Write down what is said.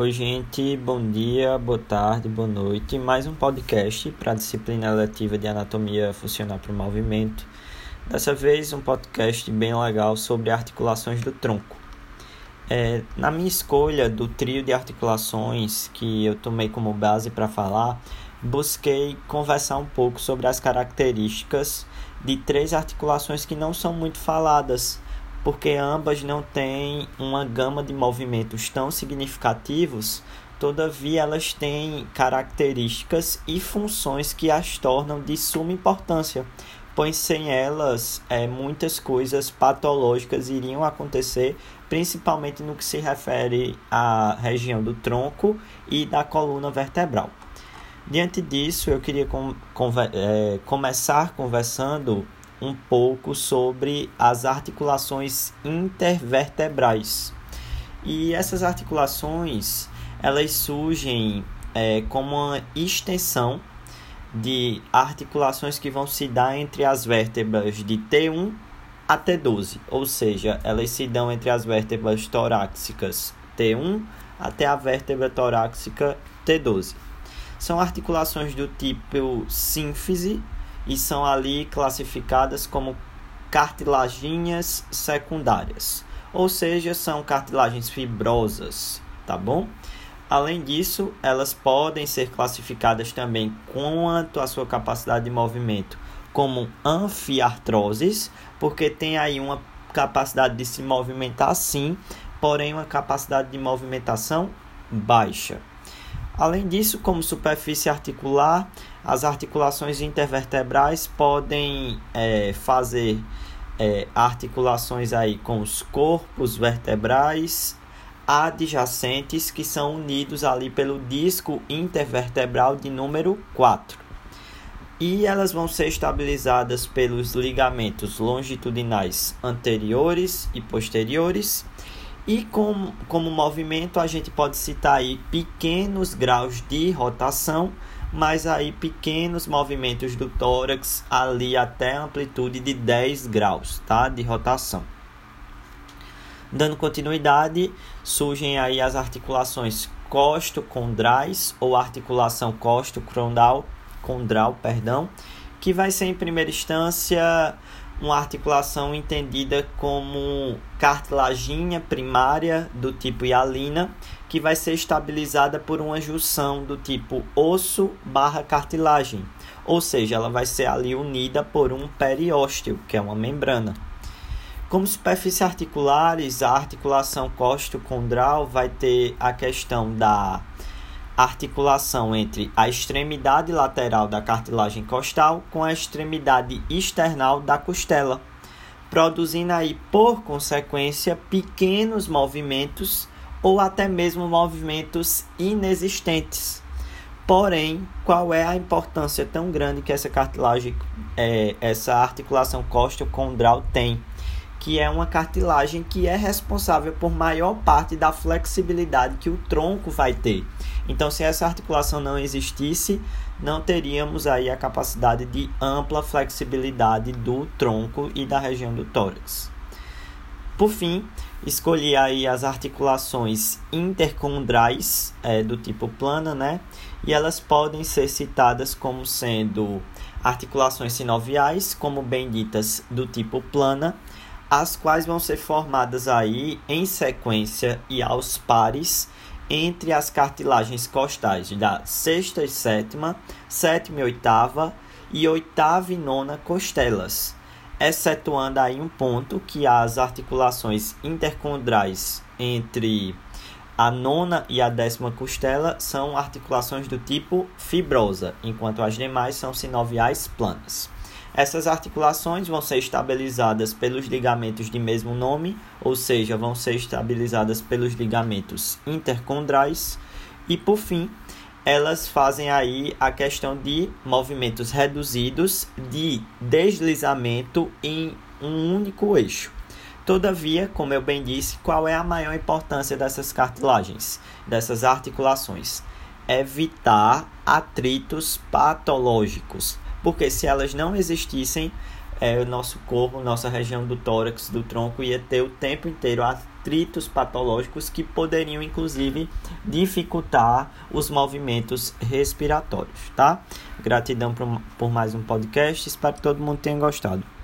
Oi, gente, bom dia, boa tarde, boa noite. Mais um podcast para a disciplina letiva de Anatomia Funcional para o Movimento. Dessa vez, um podcast bem legal sobre articulações do tronco. É, na minha escolha do trio de articulações que eu tomei como base para falar, busquei conversar um pouco sobre as características de três articulações que não são muito faladas porque ambas não têm uma gama de movimentos tão significativos, todavia elas têm características e funções que as tornam de suma importância, pois sem elas é, muitas coisas patológicas iriam acontecer, principalmente no que se refere à região do tronco e da coluna vertebral. Diante disso, eu queria com, é, começar conversando um pouco sobre as articulações intervertebrais. E essas articulações elas surgem é, como uma extensão de articulações que vão se dar entre as vértebras de T1 a T12, ou seja, elas se dão entre as vértebras torácicas T1 até a vértebra torácica T12. São articulações do tipo sínfise e são ali classificadas como cartilaginhas secundárias, ou seja, são cartilagens fibrosas, tá bom? Além disso, elas podem ser classificadas também quanto à sua capacidade de movimento como anfiartroses, porque tem aí uma capacidade de se movimentar sim, porém uma capacidade de movimentação baixa. Além disso, como superfície articular, as articulações intervertebrais podem é, fazer é, articulações aí com os corpos vertebrais adjacentes que são unidos ali pelo disco intervertebral de número 4. E elas vão ser estabilizadas pelos ligamentos longitudinais anteriores e posteriores e com, como movimento, a gente pode citar aí pequenos graus de rotação, mas aí pequenos movimentos do tórax ali até amplitude de 10 graus tá? de rotação. Dando continuidade, surgem aí as articulações costocondrais ou articulação costocondral, condral, perdão, que vai ser em primeira instância uma articulação entendida como cartilagínea primária do tipo hialina, que vai ser estabilizada por uma junção do tipo osso barra cartilagem, ou seja, ela vai ser ali unida por um periósteo, que é uma membrana. Como superfície articulares, a articulação costocondral vai ter a questão da articulação entre a extremidade lateral da cartilagem costal com a extremidade external da costela, produzindo aí por consequência pequenos movimentos ou até mesmo movimentos inexistentes. Porém, qual é a importância tão grande que essa cartilagem, é, essa articulação costocondral tem? Que é uma cartilagem que é responsável por maior parte da flexibilidade que o tronco vai ter. Então, se essa articulação não existisse, não teríamos aí a capacidade de ampla flexibilidade do tronco e da região do tórax. Por fim, escolhi aí as articulações intercondrais é, do tipo plana, né? E elas podem ser citadas como sendo articulações sinoviais, como bem ditas, do tipo plana, as quais vão ser formadas aí em sequência e aos pares entre as cartilagens costais da sexta e sétima, sétima e oitava e oitava e nona costelas, excetuando aí um ponto que as articulações intercondrais entre a nona e a décima costela são articulações do tipo fibrosa, enquanto as demais são sinoviais planas. Essas articulações vão ser estabilizadas pelos ligamentos de mesmo nome, ou seja, vão ser estabilizadas pelos ligamentos intercondrais e por fim, elas fazem aí a questão de movimentos reduzidos de deslizamento em um único eixo. Todavia, como eu bem disse, qual é a maior importância dessas cartilagens, dessas articulações? Evitar atritos patológicos porque se elas não existissem, é, o nosso corpo, nossa região do tórax, do tronco, ia ter o tempo inteiro atritos patológicos que poderiam, inclusive, dificultar os movimentos respiratórios, tá? Gratidão por, por mais um podcast, espero que todo mundo tenha gostado.